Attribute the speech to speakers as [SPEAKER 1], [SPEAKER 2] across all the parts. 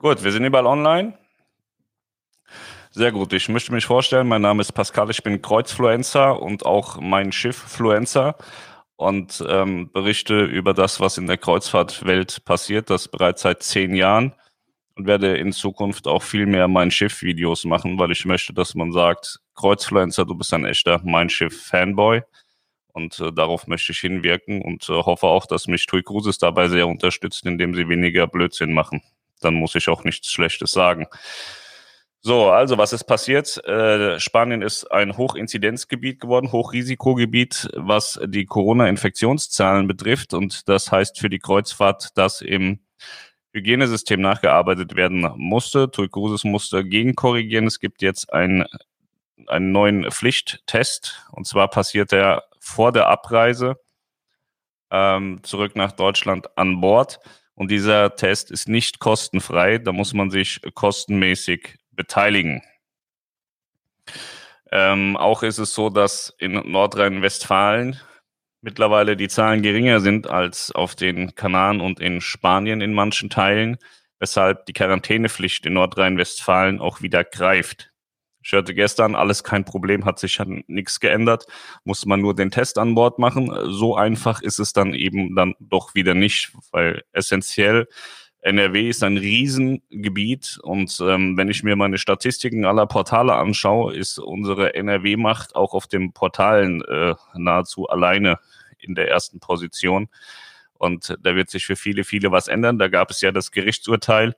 [SPEAKER 1] Gut, wir sind überall online. Sehr gut. Ich möchte mich vorstellen, mein Name ist Pascal, ich bin Kreuzfluencer und auch mein Schiff Fluencer und ähm, berichte über das, was in der Kreuzfahrtwelt passiert, das bereits seit zehn Jahren und werde in Zukunft auch viel mehr mein Schiff-Videos machen, weil ich möchte, dass man sagt, Kreuzfluencer, du bist ein echter Mein Schiff-Fanboy. Und äh, darauf möchte ich hinwirken und äh, hoffe auch, dass mich Tui Cruises dabei sehr unterstützt, indem sie weniger Blödsinn machen. Dann muss ich auch nichts Schlechtes sagen. So, also was ist passiert? Äh, Spanien ist ein Hochinzidenzgebiet geworden, Hochrisikogebiet, was die Corona-Infektionszahlen betrifft. Und das heißt für die Kreuzfahrt, dass im Hygienesystem nachgearbeitet werden musste. Tui musste gegenkorrigieren. Es gibt jetzt ein, einen neuen Pflichttest. Und zwar passiert er vor der Abreise ähm, zurück nach Deutschland an Bord. Und dieser Test ist nicht kostenfrei. Da muss man sich kostenmäßig beteiligen. Ähm, auch ist es so, dass in Nordrhein-Westfalen mittlerweile die Zahlen geringer sind als auf den Kanaren und in Spanien in manchen Teilen, weshalb die Quarantänepflicht in Nordrhein-Westfalen auch wieder greift. Ich hörte gestern, alles kein Problem, hat sich nichts geändert, muss man nur den Test an Bord machen. So einfach ist es dann eben dann doch wieder nicht, weil essentiell NRW ist ein Riesengebiet und ähm, wenn ich mir meine Statistiken aller Portale anschaue, ist unsere NRW-Macht auch auf den Portalen äh, nahezu alleine in der ersten Position. Und da wird sich für viele, viele was ändern. Da gab es ja das Gerichtsurteil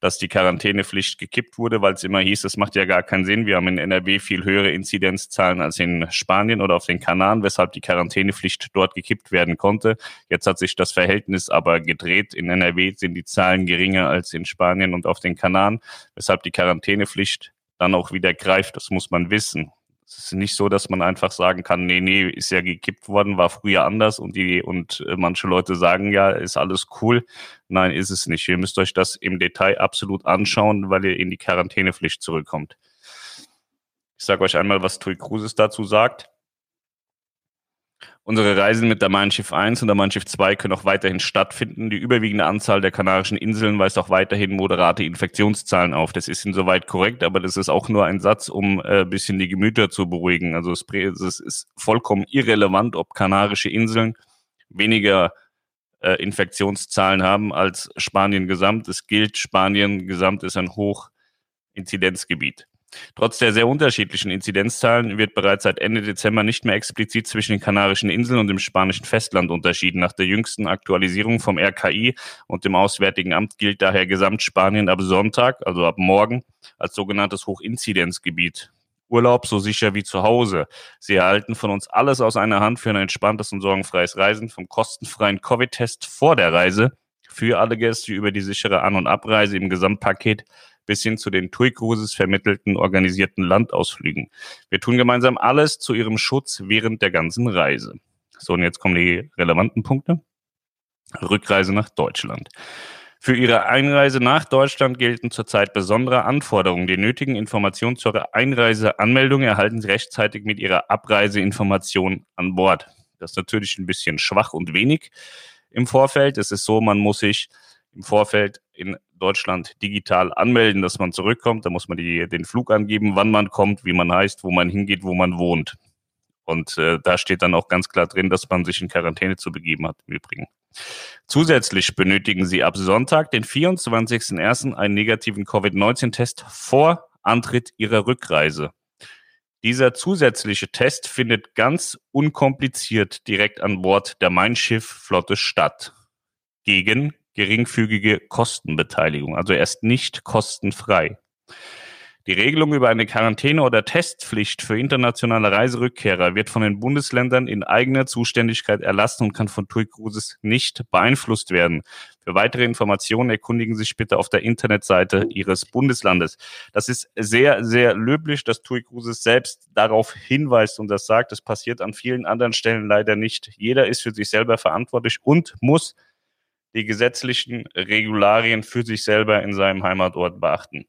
[SPEAKER 1] dass die Quarantänepflicht gekippt wurde, weil es immer hieß, es macht ja gar keinen Sinn. Wir haben in NRW viel höhere Inzidenzzahlen als in Spanien oder auf den Kanaren, weshalb die Quarantänepflicht dort gekippt werden konnte. Jetzt hat sich das Verhältnis aber gedreht. In NRW sind die Zahlen geringer als in Spanien und auf den Kanaren, weshalb die Quarantänepflicht dann auch wieder greift. Das muss man wissen. Es ist nicht so, dass man einfach sagen kann, nee, nee, ist ja gekippt worden, war früher anders und die und äh, manche Leute sagen ja, ist alles cool. Nein, ist es nicht. Ihr müsst euch das im Detail absolut anschauen, weil ihr in die Quarantänepflicht zurückkommt. Ich sage euch einmal, was Tui Cruises dazu sagt. Unsere Reisen mit der Mein Schiff 1 und der Mein Schiff 2 können auch weiterhin stattfinden. Die überwiegende Anzahl der Kanarischen Inseln weist auch weiterhin moderate Infektionszahlen auf. Das ist insoweit korrekt, aber das ist auch nur ein Satz, um äh, bisschen die Gemüter zu beruhigen. Also es, es ist vollkommen irrelevant, ob Kanarische Inseln weniger äh, Infektionszahlen haben als Spanien gesamt. Es gilt, Spanien gesamt ist ein Hochinzidenzgebiet. Trotz der sehr unterschiedlichen Inzidenzzahlen wird bereits seit Ende Dezember nicht mehr explizit zwischen den Kanarischen Inseln und dem spanischen Festland unterschieden. Nach der jüngsten Aktualisierung vom RKI und dem Auswärtigen Amt gilt daher Gesamtspanien ab Sonntag, also ab morgen, als sogenanntes Hochinzidenzgebiet. Urlaub so sicher wie zu Hause. Sie erhalten von uns alles aus einer Hand für ein entspanntes und sorgenfreies Reisen, vom kostenfreien Covid-Test vor der Reise für alle Gäste über die sichere An- und Abreise im Gesamtpaket bis hin zu den TUI Cruises vermittelten organisierten Landausflügen. Wir tun gemeinsam alles zu ihrem Schutz während der ganzen Reise. So, und jetzt kommen die relevanten Punkte. Rückreise nach Deutschland. Für Ihre Einreise nach Deutschland gelten zurzeit besondere Anforderungen. Die nötigen Informationen zur Einreiseanmeldung erhalten Sie rechtzeitig mit Ihrer Abreiseinformation an Bord. Das ist natürlich ein bisschen schwach und wenig im Vorfeld. Es ist so, man muss sich im Vorfeld in Deutschland digital anmelden, dass man zurückkommt. Da muss man die, den Flug angeben, wann man kommt, wie man heißt, wo man hingeht, wo man wohnt. Und äh, da steht dann auch ganz klar drin, dass man sich in Quarantäne zu begeben hat, im Übrigen. Zusätzlich benötigen Sie ab Sonntag, den 24.01., einen negativen Covid-19-Test vor Antritt Ihrer Rückreise. Dieser zusätzliche Test findet ganz unkompliziert direkt an Bord der Mein Schiff Flotte statt. Gegen geringfügige Kostenbeteiligung. Also er ist nicht kostenfrei. Die Regelung über eine Quarantäne- oder Testpflicht für internationale Reiserückkehrer wird von den Bundesländern in eigener Zuständigkeit erlassen und kann von TUI Cruises nicht beeinflusst werden. Für weitere Informationen erkundigen Sie sich bitte auf der Internetseite Ihres Bundeslandes. Das ist sehr, sehr löblich, dass TUI Cruises selbst darauf hinweist und das sagt. Das passiert an vielen anderen Stellen leider nicht. Jeder ist für sich selber verantwortlich und muss die gesetzlichen Regularien für sich selber in seinem Heimatort beachten.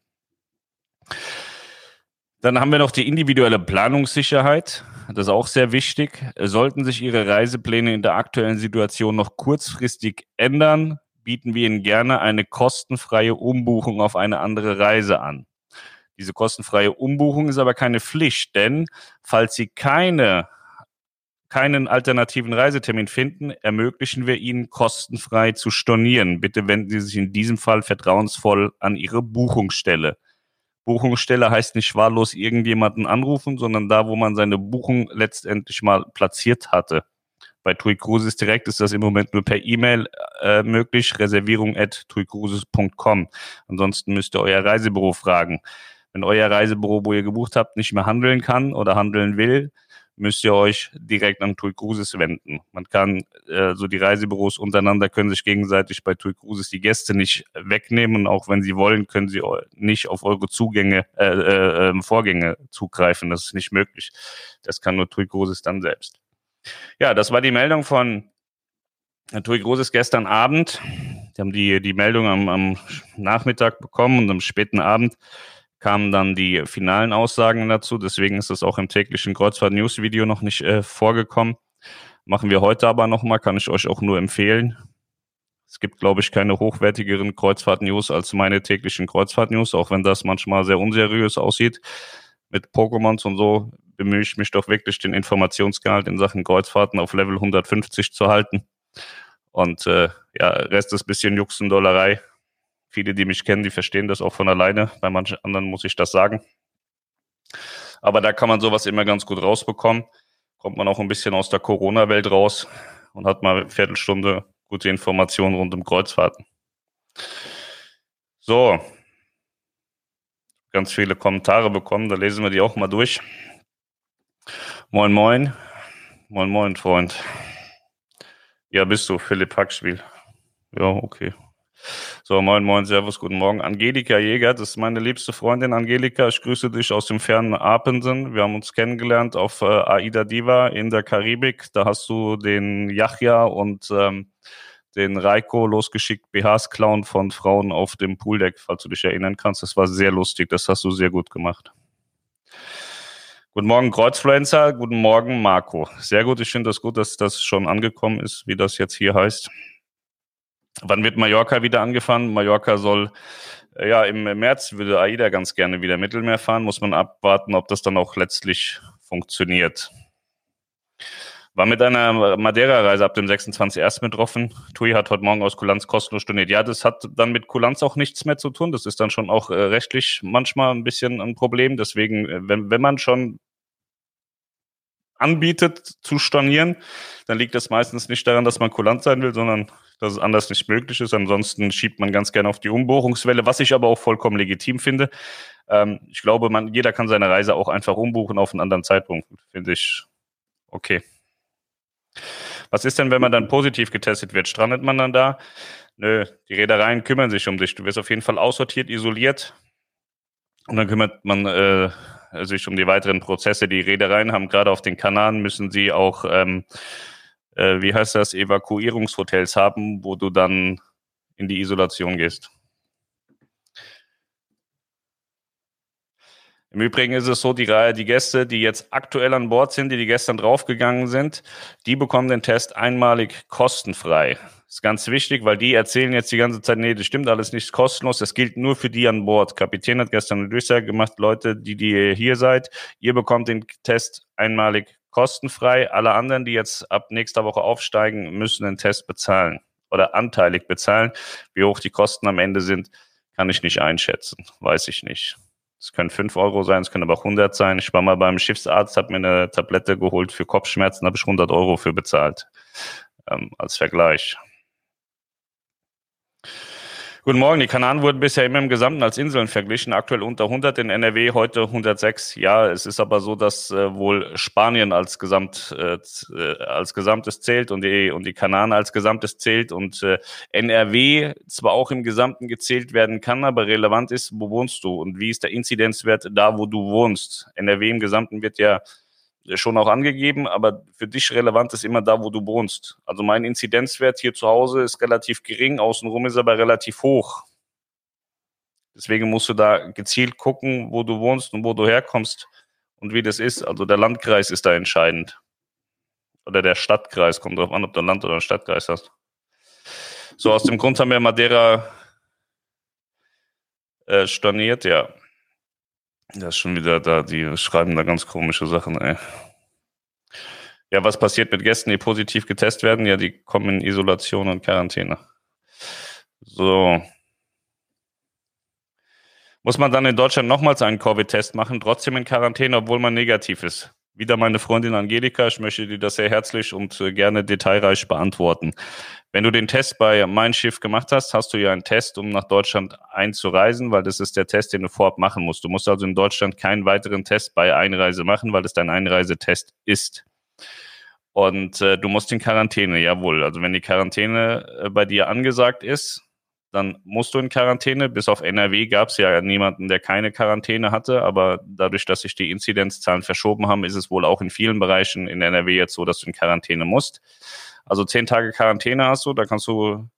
[SPEAKER 1] Dann haben wir noch die individuelle Planungssicherheit. Das ist auch sehr wichtig. Sollten sich Ihre Reisepläne in der aktuellen Situation noch kurzfristig ändern, bieten wir Ihnen gerne eine kostenfreie Umbuchung auf eine andere Reise an. Diese kostenfreie Umbuchung ist aber keine Pflicht, denn falls Sie keine keinen alternativen Reisetermin finden, ermöglichen wir Ihnen kostenfrei zu stornieren. Bitte wenden Sie sich in diesem Fall vertrauensvoll an Ihre Buchungsstelle. Buchungsstelle heißt nicht wahllos irgendjemanden anrufen, sondern da, wo man seine Buchung letztendlich mal platziert hatte. Bei TUI Cruises direkt ist das im Moment nur per E-Mail äh, möglich, reservierung at tuicruises.com. Ansonsten müsst ihr euer Reisebüro fragen. Wenn euer Reisebüro, wo ihr gebucht habt, nicht mehr handeln kann oder handeln will, müsst ihr euch direkt an TUI Cruises wenden. Man kann, äh, so die Reisebüros untereinander können sich gegenseitig bei TUI Cruises die Gäste nicht wegnehmen. Auch wenn sie wollen, können sie nicht auf eure Zugänge, äh, äh, ähm, Vorgänge zugreifen. Das ist nicht möglich. Das kann nur TUI Cruises dann selbst. Ja, das war die Meldung von TUI Cruises gestern Abend. Die haben die, die Meldung am, am Nachmittag bekommen und am späten Abend kamen dann die finalen Aussagen dazu. Deswegen ist das auch im täglichen Kreuzfahrt-News-Video noch nicht äh, vorgekommen. Machen wir heute aber nochmal, kann ich euch auch nur empfehlen. Es gibt, glaube ich, keine hochwertigeren Kreuzfahrt-News als meine täglichen Kreuzfahrt-News, auch wenn das manchmal sehr unseriös aussieht. Mit Pokémons und so bemühe ich mich doch wirklich, den Informationsgehalt in Sachen Kreuzfahrten auf Level 150 zu halten. Und äh, ja, Rest ist ein bisschen Juxendollerei. Viele, die mich kennen, die verstehen das auch von alleine. Bei manchen anderen muss ich das sagen. Aber da kann man sowas immer ganz gut rausbekommen. Kommt man auch ein bisschen aus der Corona-Welt raus und hat mal eine Viertelstunde gute Informationen rund um Kreuzfahrten. So. Ganz viele Kommentare bekommen, da lesen wir die auch mal durch. Moin, moin. Moin, moin, Freund. Ja, bist du, Philipp Hackspiel. Ja, okay. So, moin, moin, servus, guten Morgen. Angelika Jäger, das ist meine liebste Freundin Angelika. Ich grüße dich aus dem fernen Apensen. Wir haben uns kennengelernt auf äh, Aida Diva in der Karibik. Da hast du den Yachja und ähm, den Reiko losgeschickt, BHs klauen von Frauen auf dem Pooldeck, falls du dich erinnern kannst. Das war sehr lustig. Das hast du sehr gut gemacht. Guten Morgen, Kreuzfluencer. Guten Morgen, Marco. Sehr gut. Ich finde das gut, dass das schon angekommen ist, wie das jetzt hier heißt. Wann wird Mallorca wieder angefahren? Mallorca soll, äh, ja, im März würde AIDA ganz gerne wieder Mittelmeer fahren. Muss man abwarten, ob das dann auch letztlich funktioniert. War mit einer Madeira-Reise ab dem 26.01. betroffen. TUI hat heute Morgen aus Kulanz kostenlos storniert. Ja, das hat dann mit Kulanz auch nichts mehr zu tun. Das ist dann schon auch äh, rechtlich manchmal ein bisschen ein Problem. Deswegen, äh, wenn, wenn man schon anbietet zu stornieren, dann liegt das meistens nicht daran, dass man kulant sein will, sondern dass es anders nicht möglich ist. Ansonsten schiebt man ganz gerne auf die Umbuchungswelle, was ich aber auch vollkommen legitim finde. Ähm, ich glaube, man, jeder kann seine Reise auch einfach umbuchen auf einen anderen Zeitpunkt. Finde ich okay. Was ist denn, wenn man dann positiv getestet wird? Strandet man dann da? Nö, die Reedereien kümmern sich um dich. Du wirst auf jeden Fall aussortiert, isoliert. Und dann kümmert man äh, sich um die weiteren Prozesse. Die Reedereien haben gerade auf den Kanaren müssen sie auch ähm, äh, wie heißt das, Evakuierungshotels haben, wo du dann in die Isolation gehst. Im Übrigen ist es so, die, die Gäste, die jetzt aktuell an Bord sind, die, die gestern draufgegangen sind, die bekommen den Test einmalig kostenfrei. Ist ganz wichtig, weil die erzählen jetzt die ganze Zeit, nee, das stimmt alles nicht kostenlos, das gilt nur für die an Bord. Kapitän hat gestern eine Durchsage gemacht, Leute, die, die hier seid, ihr bekommt den Test einmalig kostenfrei. Alle anderen, die jetzt ab nächster Woche aufsteigen, müssen den Test bezahlen oder anteilig bezahlen. Wie hoch die Kosten am Ende sind, kann ich nicht einschätzen. Weiß ich nicht. Es können 5 Euro sein, es können aber auch 100 sein. Ich war mal beim Schiffsarzt, habe mir eine Tablette geholt für Kopfschmerzen, habe ich 100 Euro für bezahlt. Ähm, als Vergleich. Guten Morgen. Die Kanaren wurden bisher immer im Gesamten als Inseln verglichen, aktuell unter 100 in NRW, heute 106. Ja, es ist aber so, dass äh, wohl Spanien als Gesamt äh, als Gesamtes zählt und die und die Kanaren als Gesamtes zählt und äh, NRW zwar auch im Gesamten gezählt werden kann, aber relevant ist, wo wohnst du und wie ist der Inzidenzwert da, wo du wohnst. NRW im Gesamten wird ja schon auch angegeben, aber für dich relevant ist immer da, wo du wohnst. Also mein Inzidenzwert hier zu Hause ist relativ gering, außenrum ist aber relativ hoch. Deswegen musst du da gezielt gucken, wo du wohnst und wo du herkommst und wie das ist. Also der Landkreis ist da entscheidend. Oder der Stadtkreis, kommt darauf an, ob du ein Land oder einen Stadtkreis hast. So, aus dem Grund haben wir Madeira äh, storniert, ja. Das ist schon wieder da, die schreiben da ganz komische Sachen, ey. Ja, was passiert mit Gästen, die positiv getestet werden? Ja, die kommen in Isolation und Quarantäne. So. Muss man dann in Deutschland nochmals einen Covid-Test machen, trotzdem in Quarantäne, obwohl man negativ ist? Wieder meine Freundin Angelika, ich möchte dir das sehr herzlich und äh, gerne detailreich beantworten. Wenn du den Test bei Mein Schiff gemacht hast, hast du ja einen Test, um nach Deutschland einzureisen, weil das ist der Test, den du vorab machen musst. Du musst also in Deutschland keinen weiteren Test bei Einreise machen, weil es dein Einreisetest ist. Und äh, du musst in Quarantäne, jawohl. Also wenn die Quarantäne äh, bei dir angesagt ist, dann musst du in Quarantäne. Bis auf NRW gab es ja niemanden, der keine Quarantäne hatte. Aber dadurch, dass sich die Inzidenzzahlen verschoben haben, ist es wohl auch in vielen Bereichen in NRW jetzt so, dass du in Quarantäne musst. Also zehn Tage Quarantäne hast du, da kannst du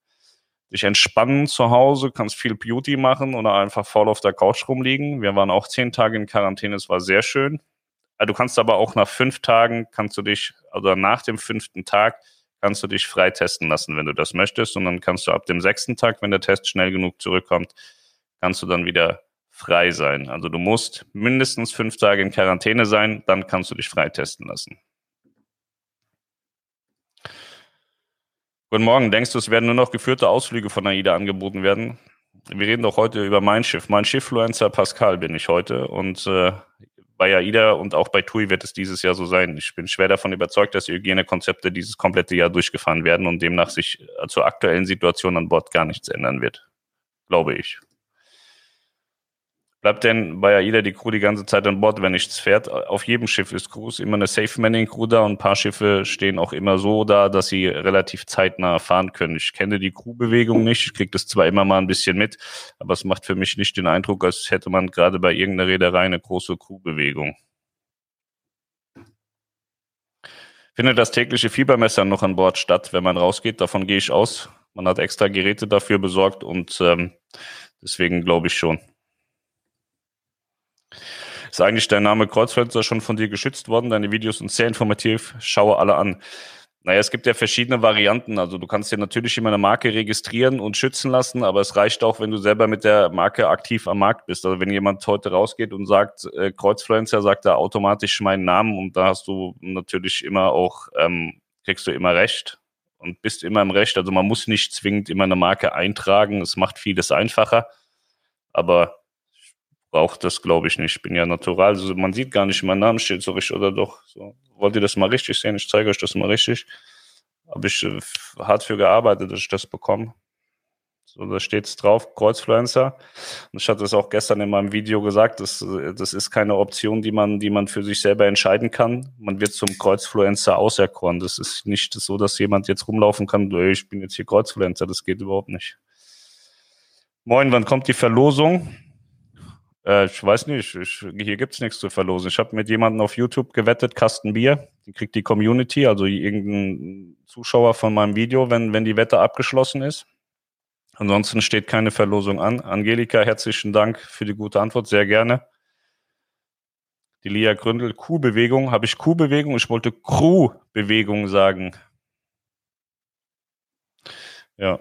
[SPEAKER 1] dich entspannen zu Hause, kannst viel Beauty machen oder einfach faul auf der Couch rumliegen. Wir waren auch zehn Tage in Quarantäne, es war sehr schön. Du kannst aber auch nach fünf Tagen, kannst du dich, also nach dem fünften Tag, kannst du dich freitesten lassen, wenn du das möchtest. Und dann kannst du ab dem sechsten Tag, wenn der Test schnell genug zurückkommt, kannst du dann wieder frei sein. Also du musst mindestens fünf Tage in Quarantäne sein, dann kannst du dich freitesten lassen. Guten Morgen. Denkst du, es werden nur noch geführte Ausflüge von AIDA angeboten werden? Wir reden doch heute über mein Schiff. Mein Schiffluencer Pascal bin ich heute und äh, bei AIDA und auch bei TUI wird es dieses Jahr so sein. Ich bin schwer davon überzeugt, dass die Hygienekonzepte dieses komplette Jahr durchgefahren werden und demnach sich zur aktuellen Situation an Bord gar nichts ändern wird. Glaube ich. Bleibt denn bei AIDA die Crew die ganze Zeit an Bord, wenn nichts fährt? Auf jedem Schiff ist Crews immer eine Safe-Manning-Crew da und ein paar Schiffe stehen auch immer so da, dass sie relativ zeitnah fahren können. Ich kenne die Crewbewegung nicht, ich kriege das zwar immer mal ein bisschen mit, aber es macht für mich nicht den Eindruck, als hätte man gerade bei irgendeiner Reederei eine große Crewbewegung. Findet das tägliche Fiebermessern noch an Bord statt, wenn man rausgeht? Davon gehe ich aus. Man hat extra Geräte dafür besorgt und ähm, deswegen glaube ich schon. Ist eigentlich dein Name Kreuzflötzer schon von dir geschützt worden? Deine Videos sind sehr informativ. Schaue alle an. Naja, es gibt ja verschiedene Varianten. Also du kannst dir natürlich immer eine Marke registrieren und schützen lassen, aber es reicht auch, wenn du selber mit der Marke aktiv am Markt bist. Also wenn jemand heute rausgeht und sagt, äh, Kreuzfluencer, sagt er automatisch meinen Namen und da hast du natürlich immer auch, ähm, kriegst du immer recht und bist immer im Recht. Also man muss nicht zwingend immer eine Marke eintragen. Es macht vieles einfacher. Aber braucht das, glaube ich, nicht. Ich bin ja natural. Also man sieht gar nicht, mein Name steht so richtig, oder doch? So. Wollt ihr das mal richtig sehen? Ich zeige euch das mal richtig. Habe ich äh, hart für gearbeitet, dass ich das bekomme. So, da steht es drauf, Kreuzfluencer. Und ich hatte es auch gestern in meinem Video gesagt, das, das ist keine Option, die man, die man für sich selber entscheiden kann. Man wird zum Kreuzfluencer auserkoren. Das ist nicht so, dass jemand jetzt rumlaufen kann, ich bin jetzt hier Kreuzfluencer. Das geht überhaupt nicht. Moin, wann kommt die Verlosung? Äh, ich weiß nicht, ich, hier gibt's nichts zu verlosen. Ich habe mit jemandem auf YouTube gewettet, Kasten Bier. Die kriegt die Community, also irgendein Zuschauer von meinem Video, wenn, wenn die Wette abgeschlossen ist. Ansonsten steht keine Verlosung an. Angelika, herzlichen Dank für die gute Antwort, sehr gerne. Die Lia Gründel, Kuhbewegung. Habe ich Kuhbewegung? Ich wollte Crew-Bewegung sagen. Ja.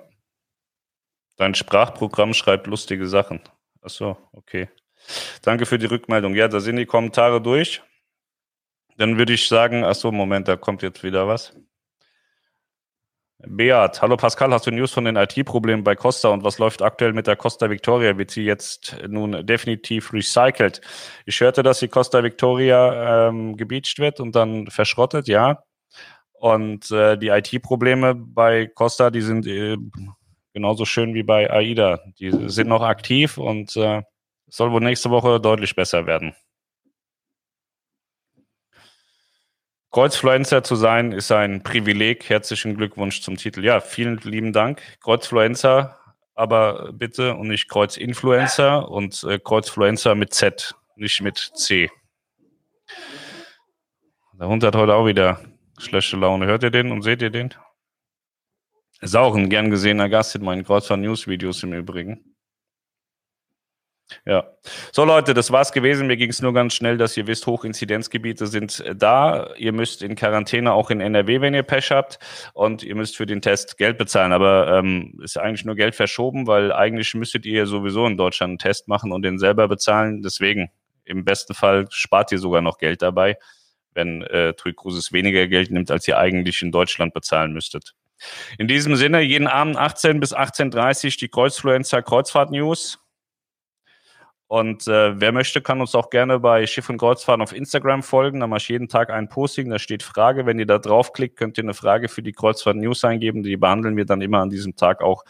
[SPEAKER 1] Dein Sprachprogramm schreibt lustige Sachen. Ach so, okay. Danke für die Rückmeldung. Ja, da sind die Kommentare durch. Dann würde ich sagen, ach so, Moment, da kommt jetzt wieder was. Beat, hallo Pascal, hast du News von den IT-Problemen bei Costa und was läuft aktuell mit der Costa Victoria? Wird sie jetzt nun definitiv recycelt? Ich hörte, dass die Costa Victoria ähm, gebeacht wird und dann verschrottet, ja. Und äh, die IT-Probleme bei Costa, die sind äh, genauso schön wie bei AIDA. Die sind noch aktiv und äh, soll wohl nächste Woche deutlich besser werden. Kreuzfluencer zu sein, ist ein Privileg. Herzlichen Glückwunsch zum Titel. Ja, vielen lieben Dank. Kreuzfluencer, aber bitte und nicht Kreuzinfluencer und äh, Kreuzfluencer mit Z, nicht mit C. Der Hund hat heute auch wieder schlechte Laune. Hört ihr den und seht ihr den? Ist auch ein gern gesehener Gast in meinen Kreuzfahrt News Videos im Übrigen. Ja. So Leute, das war's gewesen. Mir ging es nur ganz schnell, dass ihr wisst, Hochinzidenzgebiete sind äh, da. Ihr müsst in Quarantäne auch in NRW, wenn ihr Pech habt. Und ihr müsst für den Test Geld bezahlen. Aber ähm, ist eigentlich nur Geld verschoben, weil eigentlich müsstet ihr sowieso in Deutschland einen Test machen und den selber bezahlen. Deswegen, im besten Fall spart ihr sogar noch Geld dabei, wenn äh, TUI Cruises weniger Geld nimmt, als ihr eigentlich in Deutschland bezahlen müsstet. In diesem Sinne, jeden Abend 18 bis 18.30 die Kreuzfluencer Kreuzfahrt News. Und äh, wer möchte, kann uns auch gerne bei Schiff und Kreuzfahren auf Instagram folgen. Da mache ich jeden Tag ein Posting, da steht Frage. Wenn ihr da draufklickt, könnt ihr eine Frage für die Kreuzfahrt News eingeben. Die behandeln wir dann immer an diesem Tag auch.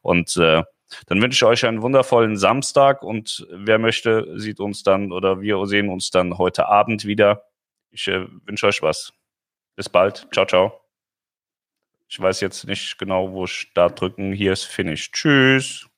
[SPEAKER 1] Und äh, dann wünsche ich euch einen wundervollen Samstag und wer möchte, sieht uns dann oder wir sehen uns dann heute Abend wieder. Ich äh, wünsche euch was. Bis bald. Ciao, ciao. Ich weiß jetzt nicht genau, wo Start drücken. Hier ist Finish. Tschüss.